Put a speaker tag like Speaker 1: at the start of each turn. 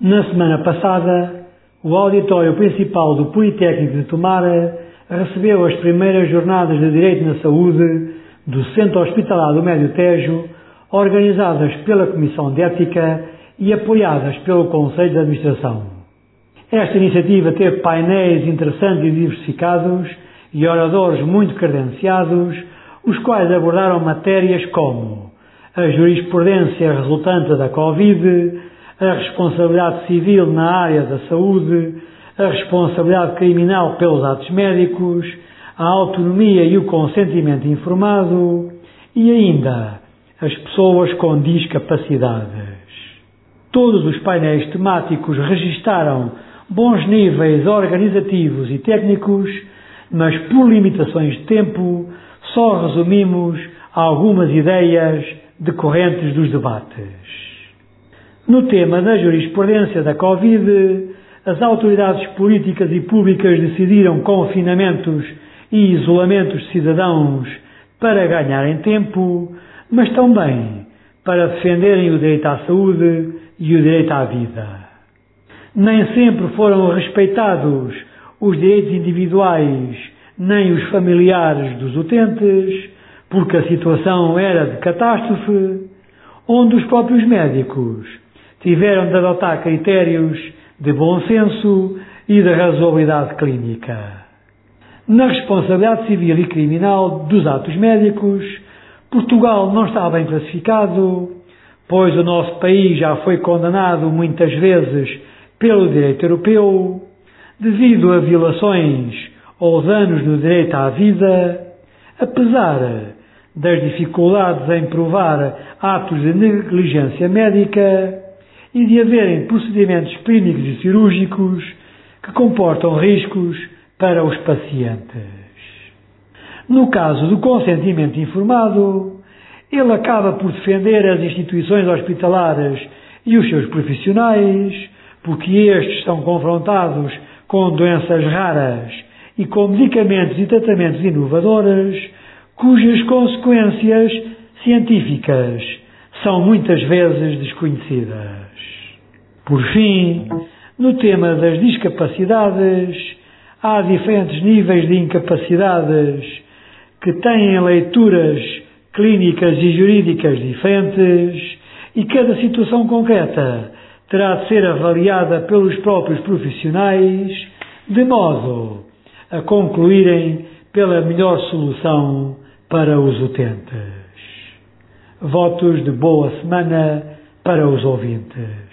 Speaker 1: Na semana passada, o auditório principal do Politécnico de Tomara recebeu as primeiras jornadas de Direito na Saúde do Centro Hospitalar do Médio Tejo, organizadas pela Comissão de Ética e apoiadas pelo Conselho de Administração. Esta iniciativa teve painéis interessantes e diversificados e oradores muito credenciados, os quais abordaram matérias como a jurisprudência resultante da Covid, a responsabilidade civil na área da saúde, a responsabilidade criminal pelos atos médicos, a autonomia e o consentimento informado e ainda as pessoas com discapacidades. Todos os painéis temáticos registaram bons níveis organizativos e técnicos, mas por limitações de tempo só resumimos algumas ideias decorrentes dos debates. No tema da jurisprudência da Covid, as autoridades políticas e públicas decidiram confinamentos e isolamentos de cidadãos para ganharem tempo, mas também para defenderem o direito à saúde e o direito à vida. Nem sempre foram respeitados os direitos individuais nem os familiares dos utentes, porque a situação era de catástrofe, onde os próprios médicos tiveram de adotar critérios de bom senso e de razoabilidade clínica. Na responsabilidade civil e criminal dos atos médicos, Portugal não está bem classificado, pois o nosso país já foi condenado muitas vezes pelo direito europeu devido a violações ou danos no direito à vida, apesar das dificuldades em provar atos de negligência médica e de haverem procedimentos clínicos e cirúrgicos que comportam riscos para os pacientes. No caso do consentimento informado, ele acaba por defender as instituições hospitalares e os seus profissionais, porque estes estão confrontados com doenças raras e com medicamentos e tratamentos inovadores, cujas consequências científicas são muitas vezes desconhecidas. Por fim, no tema das discapacidades, há diferentes níveis de incapacidades que têm leituras clínicas e jurídicas diferentes e cada situação concreta terá de ser avaliada pelos próprios profissionais de modo a concluírem pela melhor solução para os utentes. Votos de boa semana para os ouvintes.